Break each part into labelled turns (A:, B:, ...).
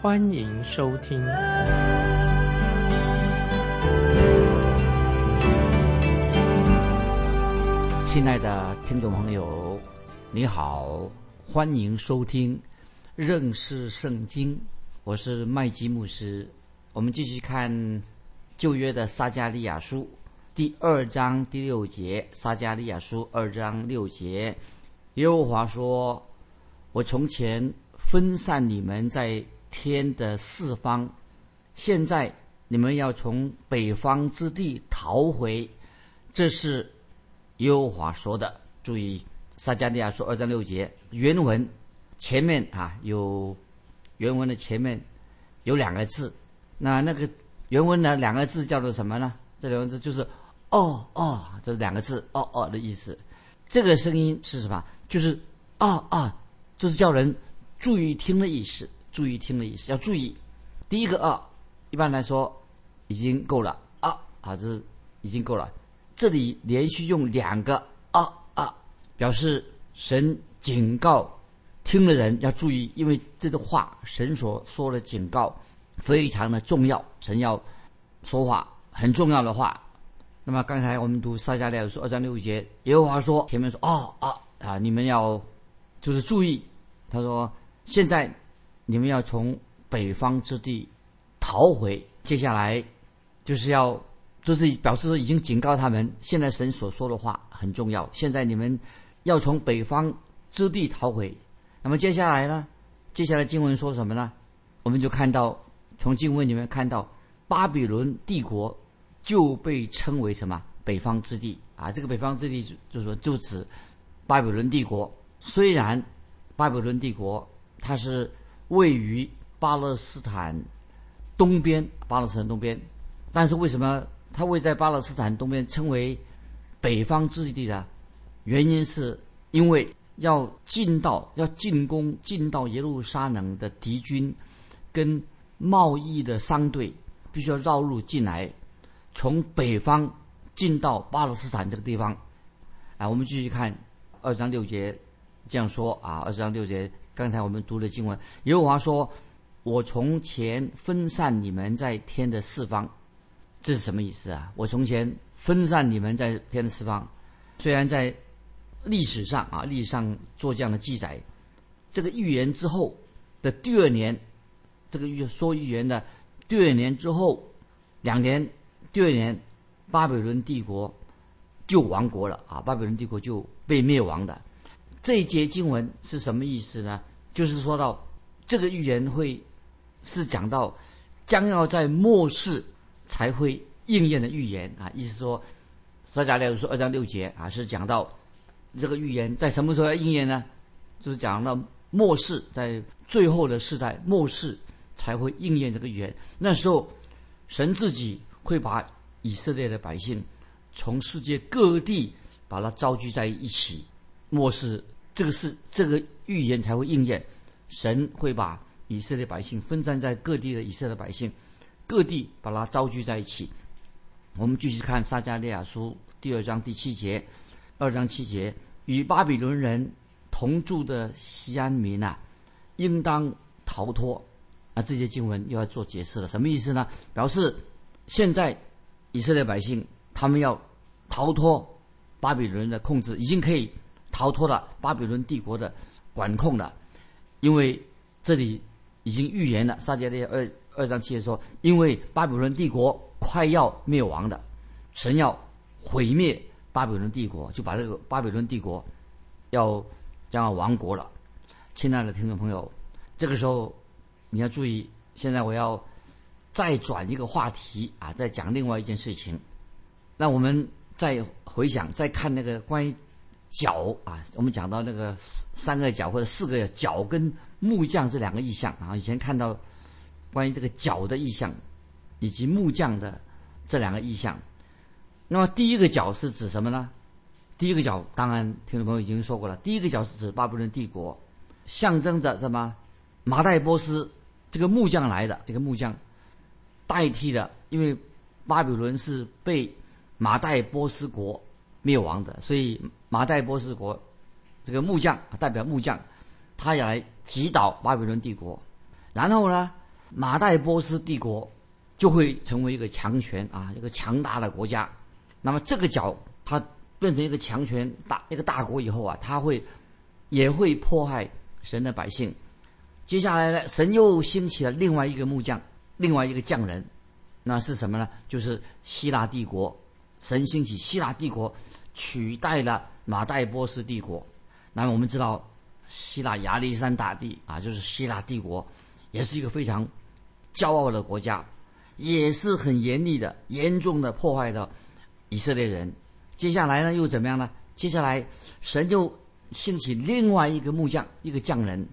A: 欢迎收听。
B: 亲爱的听众朋友，你好，欢迎收听认识圣经。我是麦基牧师。我们继续看旧约的撒加利亚书第二章第六节。撒加利亚书二章六节，耶和华说：“我从前分散你们在天的四方，现在你们要从北方之地逃回。”这是。耶和华说的，注意撒加利亚书二章六节原文前面啊有原文的前面有两个字，那那个原文的两个字叫做什么呢？这两个字就是“哦哦”，这两个字“哦哦”的意思。这个声音是什么？就是“啊啊”，就是叫人注意听的意思，注意听的意思，要注意。第一个“啊”，一般来说已经够了啊啊，这是已经够了。这里连续用两个啊啊，表示神警告听的人要注意，因为这个话神所说的警告非常的重要，神要说话很重要的话。那么刚才我们读撒迦利亚书二章六节，耶和华说前面说啊啊啊，你们要就是注意，他说现在你们要从北方之地逃回，接下来就是要。就是表示说，已经警告他们，现在神所说的话很重要。现在你们要从北方之地逃回。那么接下来呢？接下来经文说什么呢？我们就看到，从经文里面看到，巴比伦帝国就被称为什么？北方之地啊！这个北方之地就是说，就指巴比伦帝国。虽然巴比伦帝国它是位于巴勒斯坦东边，巴勒斯坦东边，但是为什么？它位在巴勒斯坦东边，称为北方之地呢原因是因为要进到要进攻进到耶路撒冷的敌军跟贸易的商队，必须要绕路进来，从北方进到巴勒斯坦这个地方。啊，我们继续看二章六节这样说啊，二章六节，刚才我们读的经文，耶和华说：“我从前分散你们在天的四方。”这是什么意思啊？我从前分散你们在天的四方，虽然在历史上啊，历史上做这样的记载，这个预言之后的第二年，这个预说预言的第二年之后两年，第二年巴比伦帝国就亡国了啊，巴比伦帝国就被灭亡的。这一节经文是什么意思呢？就是说到这个预言会是讲到将要在末世。才会应验的预言啊，意思说，撒迦利亚书二章六节啊，是讲到这个预言在什么时候要应验呢？就是讲到末世，在最后的世代末世才会应验这个预言。那时候，神自己会把以色列的百姓从世界各地把它召集在一起。末世这个是这个预言才会应验，神会把以色列百姓分散在各地的以色列百姓。各地把它招聚在一起。我们继续看撒迦利亚书第二章第七节，二章七节，与巴比伦人同住的西安民啊，应当逃脱。啊，这些经文又要做解释了，什么意思呢？表示现在以色列百姓他们要逃脱巴比伦的控制，已经可以逃脱了巴比伦帝国的管控了，因为这里已经预言了撒迦利亚二。二章七节说：“因为巴比伦帝国快要灭亡的，神要毁灭巴比伦帝国，就把这个巴比伦帝国要将要亡国了。”亲爱的听众朋友，这个时候你要注意，现在我要再转一个话题啊，再讲另外一件事情。那我们再回想，再看那个关于脚啊，我们讲到那个三个脚或者四个脚跟木匠这两个意象啊，以前看到。关于这个脚的意象，以及木匠的这两个意象。那么第一个角是指什么呢？第一个角当然听众朋友已经说过了，第一个角是指巴比伦帝国，象征着什么？马代波斯这个木匠来的，这个木匠代替了，因为巴比伦是被马代波斯国灭亡的，所以马代波斯国这个木匠代表木匠，他也来击倒巴比伦帝国，然后呢，马代波斯帝国就会成为一个强权啊，一个强大的国家。那么这个角它变成一个强权大一个大国以后啊，他会也会迫害神的百姓。接下来呢，神又兴起了另外一个木匠，另外一个匠人，那是什么呢？就是希腊帝国。神兴起希腊帝国，取代了马代波斯帝国。那么我们知道，希腊亚历山大帝啊，就是希腊帝国，也是一个非常骄傲的国家，也是很严厉的、严重的破坏了以色列人。接下来呢，又怎么样呢？接下来神就兴起另外一个木匠，一个匠人。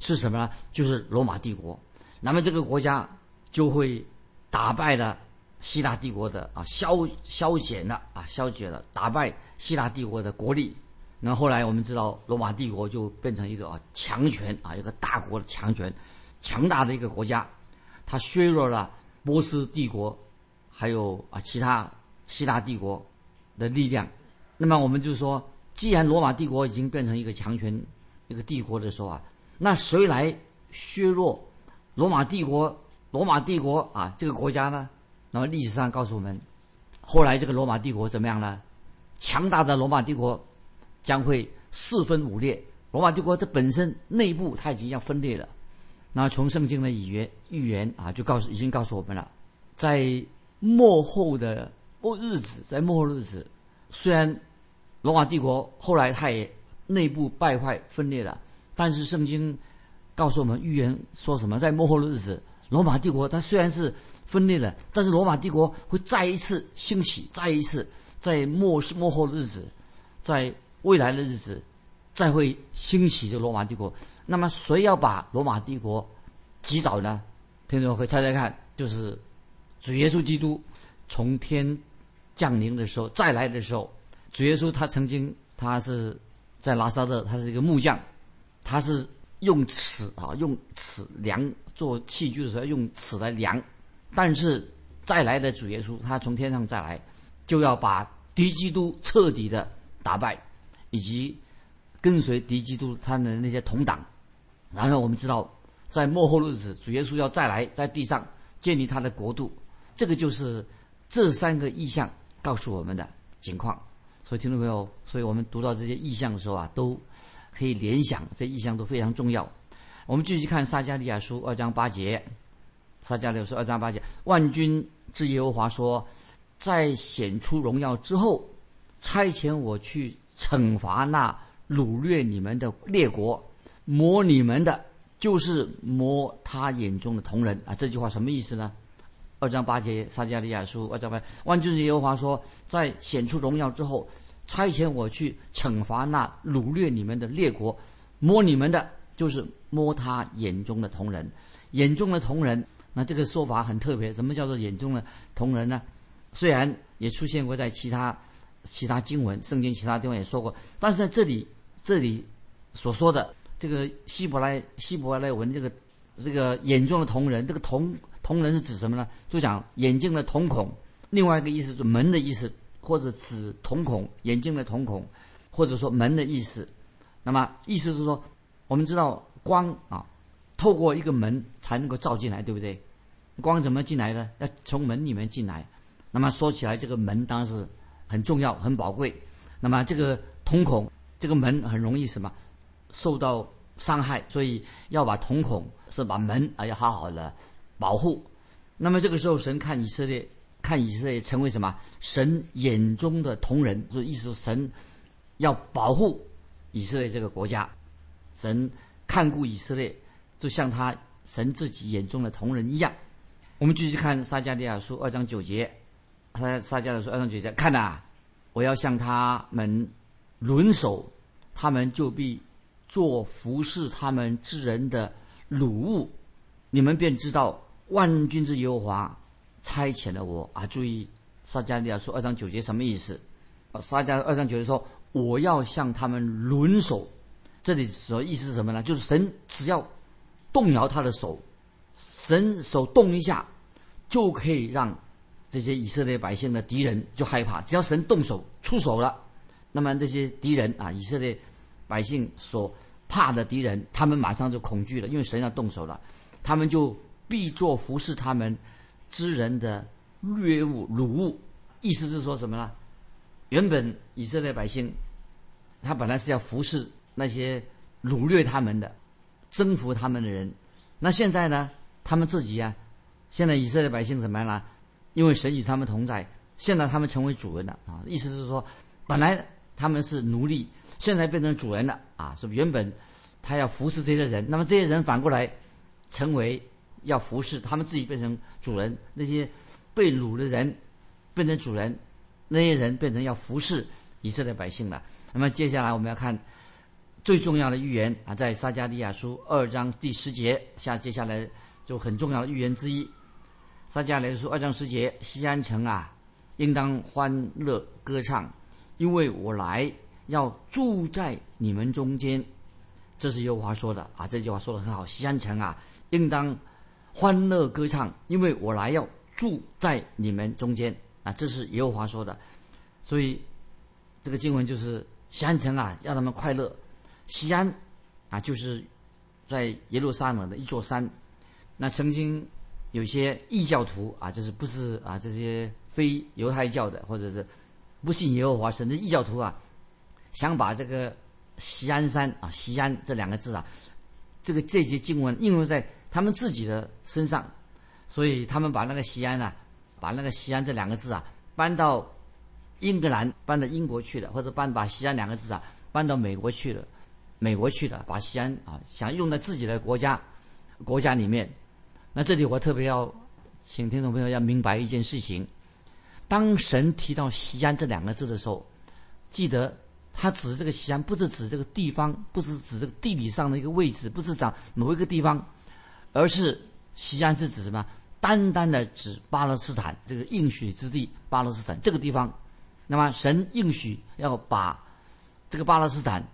B: 是什么呢？就是罗马帝国。那么这个国家就会打败了希腊帝国的啊，消消减了啊，消减了，打败希腊帝国的国力。那后来我们知道，罗马帝国就变成一个啊强权啊，一个大国的强权，强大的一个国家。它削弱了波斯帝国，还有啊其他希腊帝国的力量。那么我们就说，既然罗马帝国已经变成一个强权、一个帝国的时候啊。那谁来削弱罗马帝国？罗马帝国啊，这个国家呢？那么历史上告诉我们，后来这个罗马帝国怎么样呢？强大的罗马帝国将会四分五裂。罗马帝国它本身内部它已经要分裂了。那从圣经的语言预言啊，就告诉已经告诉我们了，在末后的末日子，在末后日子，虽然罗马帝国后来它也内部败坏分裂了。但是圣经告诉我们，预言说什么？在末后的日子，罗马帝国它虽然是分裂了，但是罗马帝国会再一次兴起，再一次在末末后的日子，在未来的日子，再会兴起这罗马帝国。那么谁要把罗马帝国击倒呢？听众会猜猜看，就是主耶稣基督从天降临的时候，再来的时候，主耶稣他曾经他是在拉萨勒，他是一个木匠。他是用尺啊，用尺量做器具的时候用尺来量，但是再来的主耶稣，他从天上再来，就要把敌基督彻底的打败，以及跟随敌基督他的那些同党。然后我们知道，在末后日子，主耶稣要再来，在地上建立他的国度。这个就是这三个意象告诉我们的情况。所以听众朋友，所以我们读到这些意象的时候啊，都。可以联想，这意象都非常重要。我们继续看撒加利亚书二章八节。撒加利亚书二章八节，万军之耶和华说：“在显出荣耀之后，差遣我去惩罚那掳掠你们的列国，摸你们的，就是摸他眼中的同人。”啊，这句话什么意思呢？二章八节，撒加利亚书二章八，万军之耶和华说：“在显出荣耀之后。”差遣我去惩罚那掳掠你们的列国，摸你们的，就是摸他眼中的同人，眼中的同人。那这个说法很特别，什么叫做眼中的同人呢？虽然也出现过在其他其他经文、圣经其他地方也说过，但是在这里这里所说的这个希伯来希伯来文这个这个眼中的同人，这个同同人是指什么呢？就讲眼睛的瞳孔。另外一个意思是门的意思。或者指瞳孔眼睛的瞳孔，或者说门的意思。那么意思是说，我们知道光啊，透过一个门才能够照进来，对不对？光怎么进来呢？要从门里面进来。那么说起来，这个门当然是很重要、很宝贵。那么这个瞳孔，这个门很容易什么受到伤害，所以要把瞳孔是把门啊要好好的保护。那么这个时候，神看以色列。看以色列成为什么神眼中的同人，就意思说神要保护以色列这个国家，神看顾以色列，就像他神自己眼中的同人一样。我们继续看撒迦利亚书二章九节，撒撒迦利亚书二章九节，看呐，我要向他们轮手，他们就必做服侍他们之人的掳物，你们便知道万军之耶和华。差遣了我啊！注意撒加利亚书二章九节什么意思？撒加二章九节说我要向他们轮手，这里所意思是什么呢？就是神只要动摇他的手，神手动一下，就可以让这些以色列百姓的敌人就害怕。只要神动手出手了，那么这些敌人啊，以色列百姓所怕的敌人，他们马上就恐惧了，因为神要动手了，他们就必做服侍他们。之人的掠物、掳物，意思是说什么呢？原本以色列百姓，他本来是要服侍那些掳掠他们的、征服他们的人。那现在呢？他们自己呀，现在以色列百姓怎么样了？因为神与他们同在，现在他们成为主人了啊！意思是说，本来他们是奴隶，现在变成主人了啊！是不原本他要服侍这些人，那么这些人反过来成为。要服侍他们自己变成主人，那些被掳的人变成主人，那些人变成要服侍以色列百姓了。那么接下来我们要看最重要的预言啊，在撒加利亚书二章第十节下，接下来就很重要的预言之一。撒迦利亚书二章十节，西安城啊，应当欢乐歌唱，因为我来要住在你们中间。这是耶和华说的啊，这句话说的很好。西安城啊，应当。欢乐歌唱，因为我来要住在你们中间啊！这是耶和华说的，所以这个经文就是西安城啊，让他们快乐。西安啊，就是在耶路撒冷的一座山。那曾经有些异教徒啊，就是不是啊这些非犹太教的，或者是不信耶和华神的异教徒啊，想把这个西安山啊，西安这两个字啊，这个这些经文应用在。他们自己的身上，所以他们把那个西安啊，把那个西安这两个字啊搬到英格兰，搬到英国去了，或者搬把西安两个字啊搬到美国去了，美国去了，把西安啊想用在自己的国家国家里面。那这里我特别要请听众朋友要明白一件事情：当神提到西安这两个字的时候，记得他指这个西安不是指这个地方，不是指这个地理上的一个位置，不是讲某一个地方。而是西安是指什么？单单的指巴勒斯坦这个应许之地，巴勒斯坦这个地方。那么神应许要把这个巴勒斯坦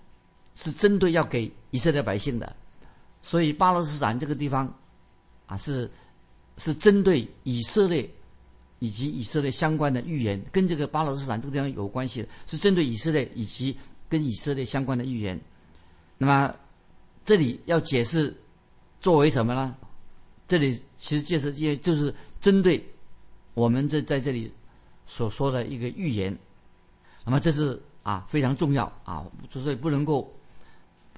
B: 是针对要给以色列百姓的，所以巴勒斯坦这个地方啊是是针对以色列以及以色列相关的预言，跟这个巴勒斯坦这个地方有关系的，是针对以色列以及跟以色列相关的预言。那么这里要解释。作为什么呢？这里其实介绍也就是针对我们这在这里所说的一个预言。那么这是啊非常重要啊，所以不能够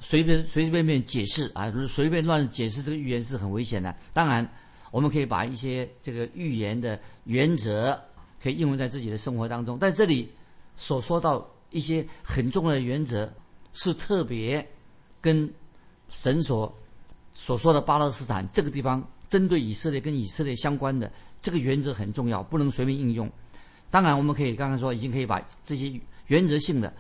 B: 随便随随便便解释啊，随便乱解释这个预言是很危险的。当然，我们可以把一些这个预言的原则可以应用在自己的生活当中。在这里所说到一些很重要的原则，是特别跟神所。所说的巴勒斯坦这个地方，针对以色列跟以色列相关的这个原则很重要，不能随便应用。当然，我们可以刚刚说，已经可以把这些原则性的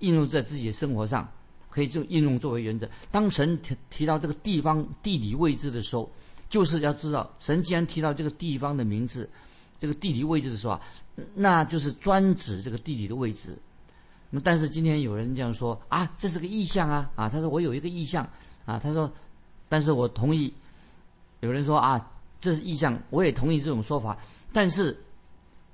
B: 应用在自己的生活上，可以就应用作为原则。当神提提到这个地方地理位置的时候，就是要知道，神既然提到这个地方的名字，这个地理位置的时候啊，那就是专指这个地理的位置。那但是今天有人这样说啊，这是个意象啊啊，他说我有一个意象啊，他说。但是我同意，有人说啊，这是意象，我也同意这种说法。但是，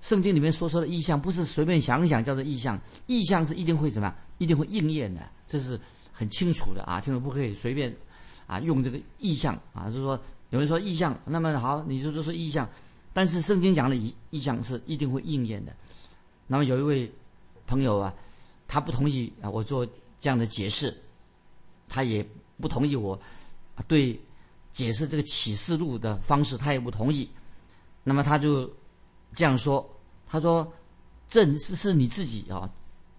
B: 圣经里面所说的意象不是随便想一想叫做意象，意象是一定会怎么样？一定会应验的，这是很清楚的啊！听众不可以随便啊用这个意象啊，就是说有人说意象，那么好，你就说是意象。但是圣经讲的意意象是一定会应验的。那么有一位朋友啊，他不同意啊我做这样的解释，他也不同意我。对，解释这个启示录的方式，他也不同意。那么他就这样说：“他说，这是是你自己啊，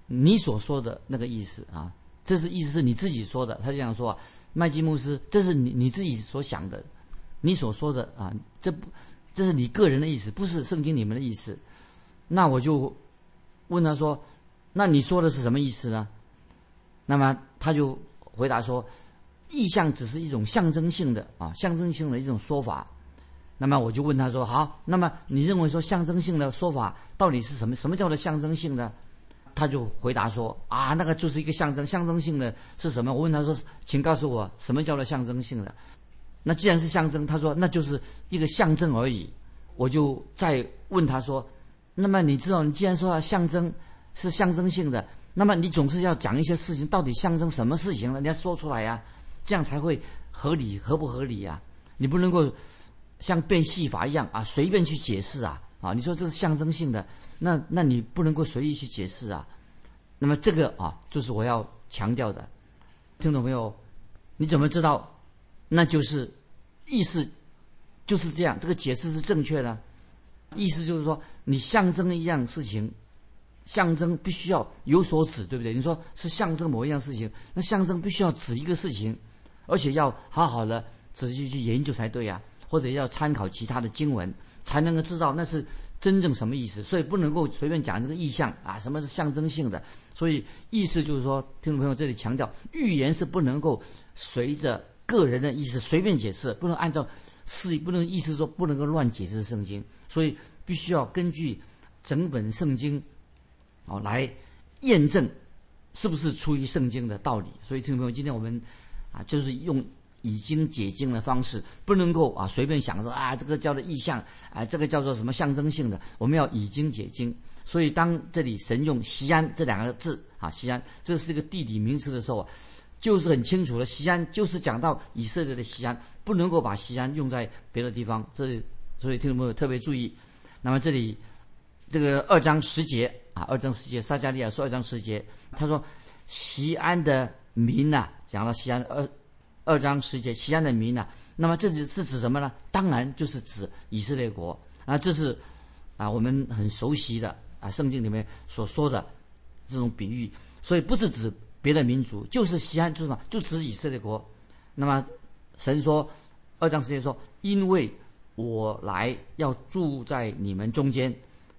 B: 你所说的那个意思啊，这是意思是你自己说的。”他这样说：“麦基穆斯，这是你你自己所想的，你所说的啊，这不，这是你个人的意思，不是圣经里面的意思。”那我就问他说：“那你说的是什么意思呢？”那么他就回答说。意象只是一种象征性的啊，象征性的一种说法。那么我就问他说：“好，那么你认为说象征性的说法到底是什么？什么叫做象征性呢？”他就回答说：“啊，那个就是一个象征，象征性的是什么？”我问他说：“请告诉我，什么叫做象征性的？”那既然是象征，他说那就是一个象征而已。我就再问他说：“那么你知道，你既然说要象征是象征性的，那么你总是要讲一些事情，到底象征什么事情呢？你要说出来呀，这样才会合理，合不合理呀？你不能够像变戏法一样啊，随便去解释啊啊！你说这是象征性的，那那你不能够随意去解释啊。那么这个啊，就是我要强调的，听懂没有？你怎么知道？那就是意思就是这样，这个解释是正确的。意思就是说，你象征一样事情，象征必须要有所指，对不对？你说是象征某一样事情，那象征必须要指一个事情，而且要好好的仔细去研究才对呀，或者要参考其他的经文，才能够知道那是真正什么意思。所以不能够随便讲这个意象啊，什么是象征性的？所以意思就是说，听众朋友这里强调，预言是不能够随着个人的意思随便解释，不能按照是不能意思说不能够乱解释圣经，所以必须要根据整本圣经哦来验证是不是出于圣经的道理。所以听众朋友，今天我们啊就是用以经解经的方式，不能够啊随便想说啊这个叫做意象啊这个叫做什么象征性的，我们要以经解经。所以当这里神用西安这两个字啊西安这是一个地理名词的时候啊。就是很清楚的，西安就是讲到以色列的西安，不能够把西安用在别的地方。这所以听众朋友特别注意。那么这里这个二章十节啊，二章十节，撒加利亚说二章十节，他说西安的民呐，讲到西安二二章十节，西安的民呐，那么这是是指什么呢？当然就是指以色列国啊，这是啊我们很熟悉的啊圣经里面所说的这种比喻，所以不是指。别的民族就是西安，就是什么？就指以色列国。那么神说，二章十节说：“因为我来要住在你们中间。”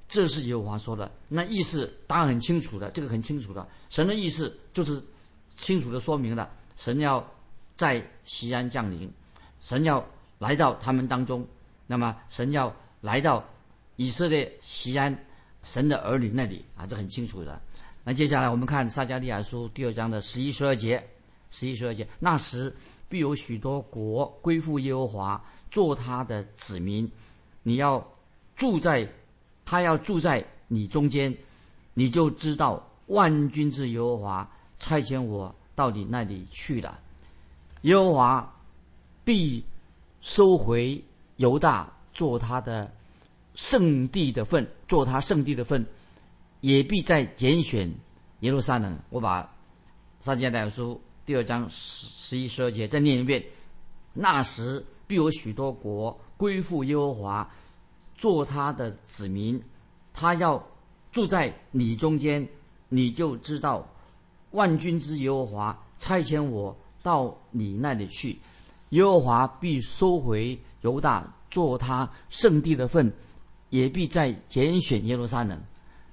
B: 这是耶和华说的。那意思当然很清楚的，这个很清楚的。神的意思就是清楚的说明了，神要在西安降临，神要来到他们当中。那么神要来到以色列西安神的儿女那里啊，这很清楚的。那接下来我们看撒迦利亚书第二章的十一、十二节，十一、十二节。那时必有许多国归附耶和华，做他的子民。你要住在，他要住在你中间，你就知道万军之耶和华差遣我到你那里去了。耶和华必收回犹大，做他的圣地的份，做他圣地的份。也必在拣选耶路撒冷。我把撒迦利亚书第二章十十一十二节再念一遍。那时必有许多国归附耶和华，做他的子民。他要住在你中间，你就知道万军之耶和华差遣我到你那里去。耶和华必收回犹大，做他圣地的份，也必再拣选耶路撒冷。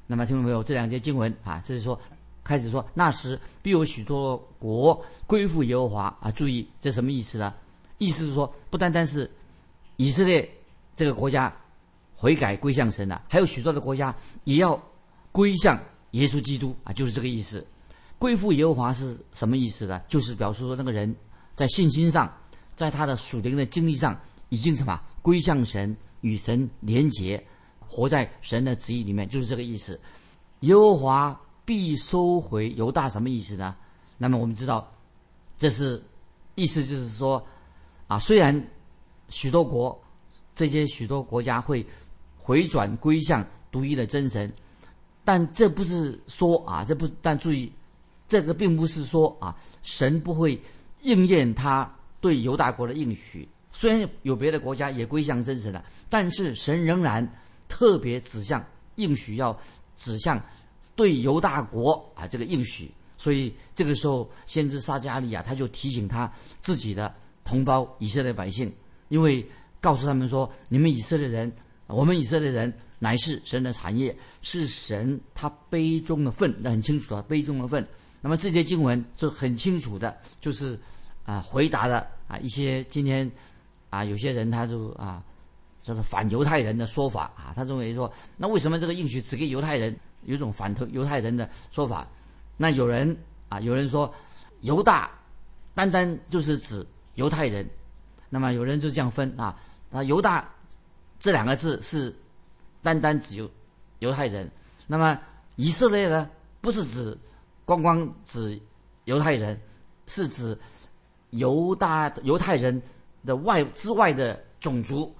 B: 那么听众朋友，这两节经文啊，这是说，开始说那时必有许多国归附耶和华啊。注意，这什么意思呢？意思是说，不单单是以色列这个国家悔改归向神了，还有许多的国家也要归向耶稣基督啊，就是这个意思。归附耶和华是什么意思呢？就是表示说，那个人在信心上，在他的属灵的经历上，已经什么归向神，与神连结。活在神的旨意里面，就是这个意思。耶和华必收回犹大，什么意思呢？那么我们知道，这是意思就是说，啊，虽然许多国这些许多国家会回转归向独一的真神，但这不是说啊，这不但注意，这个并不是说啊，神不会应验他对犹大国的应许。虽然有别的国家也归向真神了，但是神仍然。特别指向应许要指向对犹大国啊这个应许，所以这个时候先知撒加利亚他就提醒他自己的同胞以色列百姓，因为告诉他们说：你们以色列人，我们以色列人乃是神的产业，是神他杯中的份，那很清楚啊，杯中的份。那么这些经文就很清楚的，就是啊回答了啊一些今天啊有些人他就啊。叫做反犹太人的说法啊。他认为说，那为什么这个应许只给犹太人？有种反犹犹太人的说法。那有人啊，有人说犹大单单就是指犹太人。那么有人就这样分啊，啊犹大这两个字是单单指犹犹太人。那么以色列呢，不是指光光指犹太人，是指犹大犹太人的外之外的种族。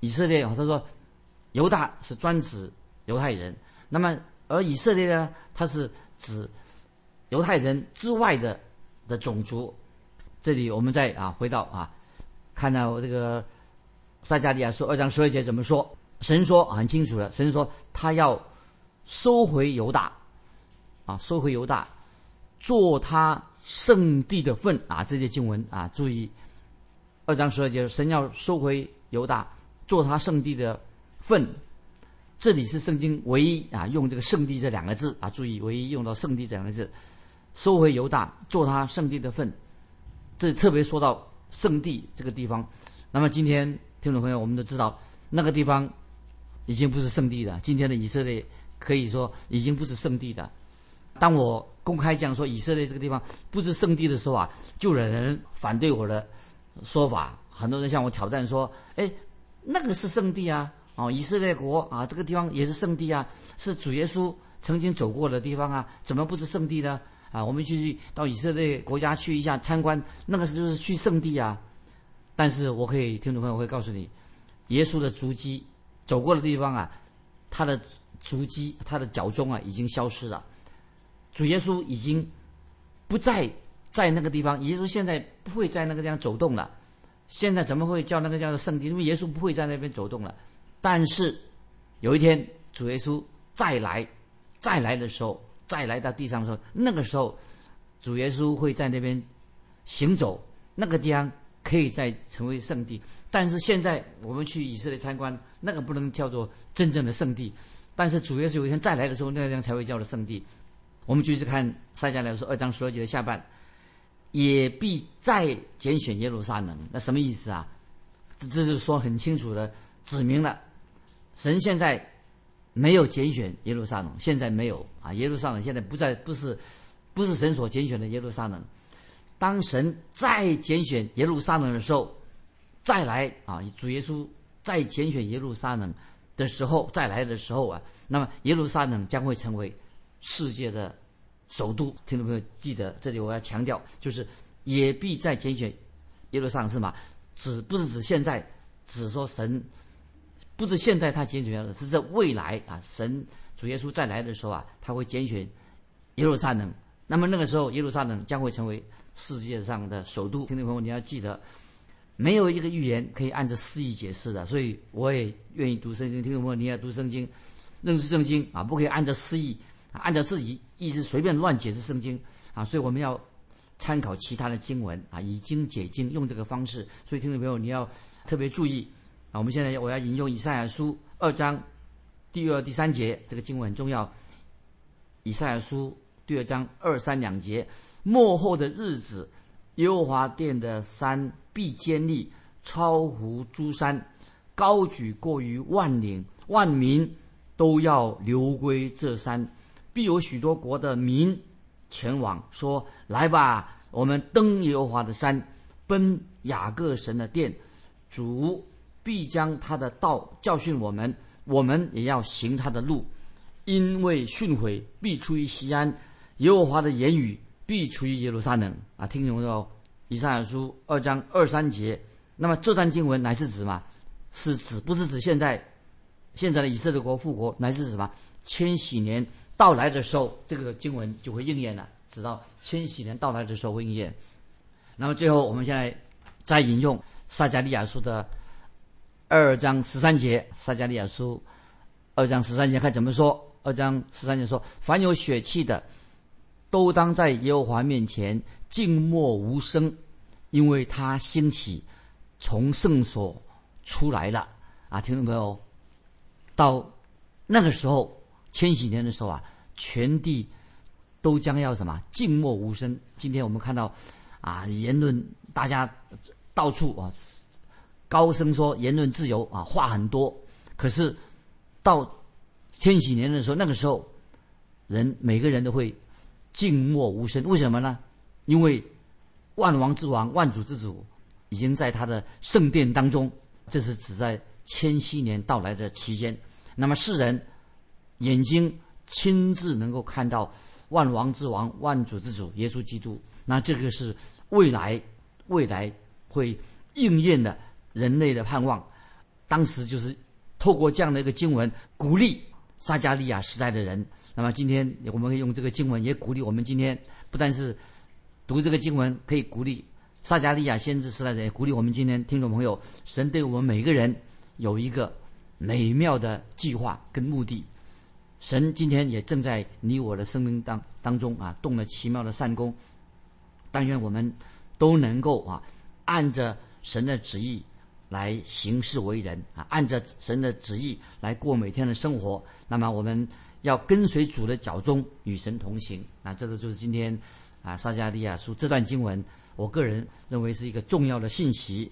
B: 以色列他说犹大是专指犹太人，那么而以色列呢，它是指犹太人之外的的种族。这里我们再啊回到啊。看到这个撒加利亚书二章十二节怎么说？神说很清楚了，神说他要收回犹大，啊，收回犹大，做他圣地的份啊。这些经文啊，注意二章十二节，神要收回犹大，做他圣地的份。这里是圣经唯一啊用这个圣地这两个字啊，注意唯一用到圣地这两个字，收回犹大，做他圣地的份。这特别说到。圣地这个地方，那么今天听众朋友，我们都知道那个地方已经不是圣地了。今天的以色列可以说已经不是圣地的。当我公开讲说以色列这个地方不是圣地的时候啊，就有人反对我的说法。很多人向我挑战说：“哎，那个是圣地啊！哦，以色列国啊，这个地方也是圣地啊，是主耶稣曾经走过的地方啊，怎么不是圣地呢？”啊，我们去到以色列国家去一下参观，那个是就是去圣地啊。但是我可以听众朋友会告诉你，耶稣的足迹走过的地方啊，他的足迹、他的脚踪啊，已经消失了。主耶稣已经不再在那个地方，耶稣现在不会在那个地方走动了。现在怎么会叫那个叫做圣地？因为耶稣不会在那边走动了。但是有一天，主耶稣再来，再来的时候。再来到地上的时候，那个时候，主耶稣会在那边行走，那个地方可以再成为圣地。但是现在我们去以色列参观，那个不能叫做真正的圣地。但是主耶稣有一天再来的时候，那个地方才会叫做圣地。我们继续看撒迦利亚书二章十二节的下半，也必再拣选耶路撒冷。那什么意思啊？这这是说很清楚的指明了，神现在。没有拣选耶路撒冷，现在没有啊！耶路撒冷现在不在，不是，不是神所拣选的耶路撒冷。当神再拣选耶路撒冷的时候，再来啊！主耶稣再拣选耶路撒冷的时候，再来的时候啊，那么耶路撒冷将会成为世界的首都。听众朋友记得，这里我要强调，就是也必在拣选耶路撒冷是吗？指不是指现在，只说神。不是现在他拣选了，是在未来啊！神主耶稣再来的时候啊，他会拣选耶路撒冷。那么那个时候，耶路撒冷将会成为世界上的首都。听众朋友，你要记得，没有一个预言可以按照诗意解释的。所以我也愿意读圣经。听众朋友，你要读圣经，认识圣经啊，不可以按照诗意，按照自己意思随便乱解释圣经啊。所以我们要参考其他的经文啊，以经解经，用这个方式。所以听众朋友，你要特别注意。啊，我们现在我要引用以赛亚书二章第二、第三节，这个经文很重要。以赛亚书第二章二三两节：末后的日子，耶和华殿的山必坚立，超乎诸山，高举过于万岭，万民都要流归这山。必有许多国的民前往，说：“来吧，我们登耶和华的山，奔雅各神的殿。”主。必将他的道教训我们，我们也要行他的路，因为训诲必出于西安，耶和华的言语必出于耶路撒冷。啊，听懂没以赛亚书二章二三节。那么这段经文乃是指嘛？是指不是指现在现在的以色列国复国，乃是指什么？千禧年到来的时候，这个经文就会应验了。直到千禧年到来的时候会应验。那么最后，我们现在再引用撒加利亚书的。二章十三节，撒加利亚书二章十三节看怎么说？二章十三节说：“凡有血气的，都当在耶和华面前静默无声，因为他兴起，从圣所出来了。”啊，听众朋友，到那个时候，千禧年的时候啊，全地都将要什么？静默无声。今天我们看到啊，言论大家到处啊。高声说言论自由啊，话很多。可是到千禧年的时候，那个时候人每个人都会静默无声。为什么呢？因为万王之王、万主之主已经在他的圣殿当中。这是指在千禧年到来的期间。那么世人眼睛亲自能够看到万王之王、万主之主耶稣基督。那这个是未来未来会应验的人类的盼望。当时就是透过这样的一个经文，鼓励撒加利亚时代的人。那么今天我们可以用这个经文，也鼓励我们今天不但是读这个经文，可以鼓励撒加利亚先知时代的人，鼓励我们今天听众朋友，神对我们每个人有一个美妙的计划跟目的。神今天也正在你我的生命当当中啊，动了奇妙的善功。但愿我们都能够啊，按着神的旨意来行事为人啊，按着神的旨意来过每天的生活。那么我们要跟随主的脚踪，与神同行。那这个就是今天啊撒迦利亚书这段经文，我个人认为是一个重要的信息。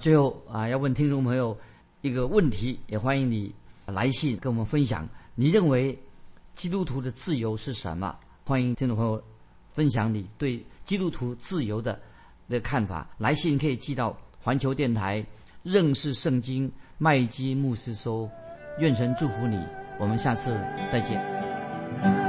B: 最后啊，要问听众朋友一个问题，也欢迎你来信跟我们分享。你认为基督徒的自由是什么？欢迎听众朋友分享你对。基督徒自由的的看法，来信可以寄到环球电台认识圣经麦基牧师收。愿神祝福你，我们下次再见。